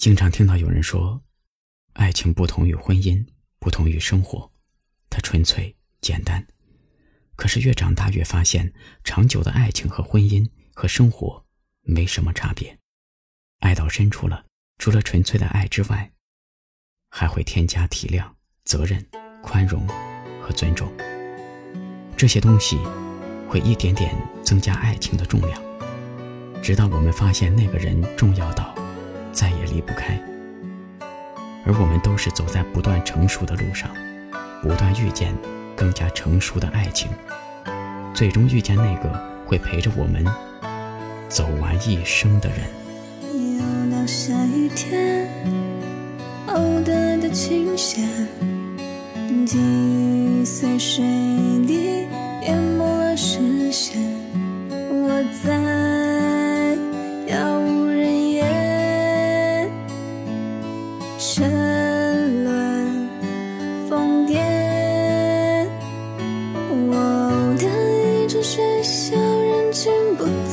经常听到有人说，爱情不同于婚姻，不同于生活，它纯粹简单。可是越长大越发现，长久的爱情和婚姻和生活没什么差别。爱到深处了，除了纯粹的爱之外，还会添加体谅、责任、宽容和尊重。这些东西会一点点增加爱情的重量，直到我们发现那个人重要到。再也离不开，而我们都是走在不断成熟的路上，不断遇见更加成熟的爱情，最终遇见那个会陪着我们走完一生的人。又到下雨天，偶得的琴弦，击碎水，淹没了视线。我在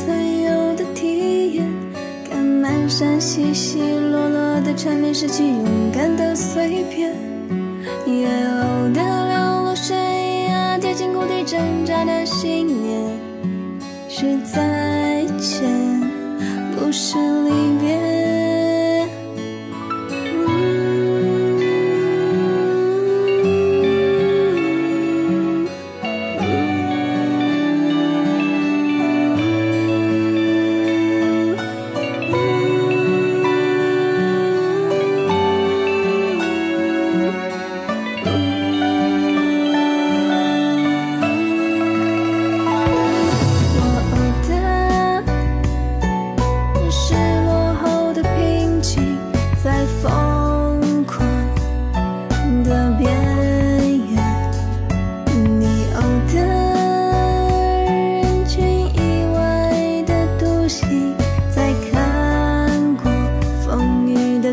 曾有的体验，看满山稀稀落落的缠绵，拾起勇敢的碎片，也偶的流落悬崖，贴近谷底挣扎的信念，是再见，不是离别。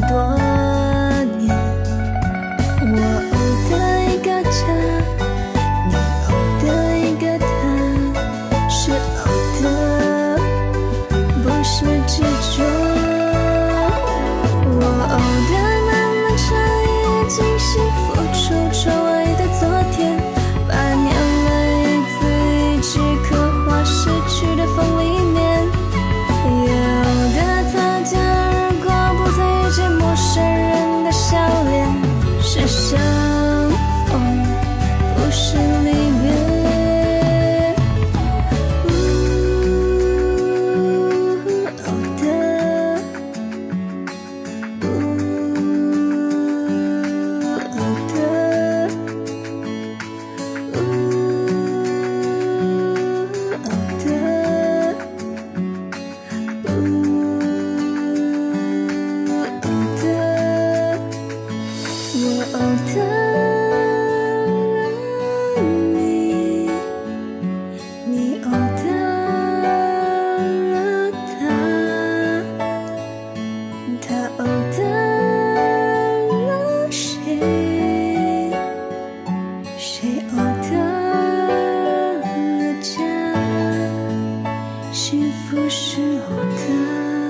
的多。是不是我的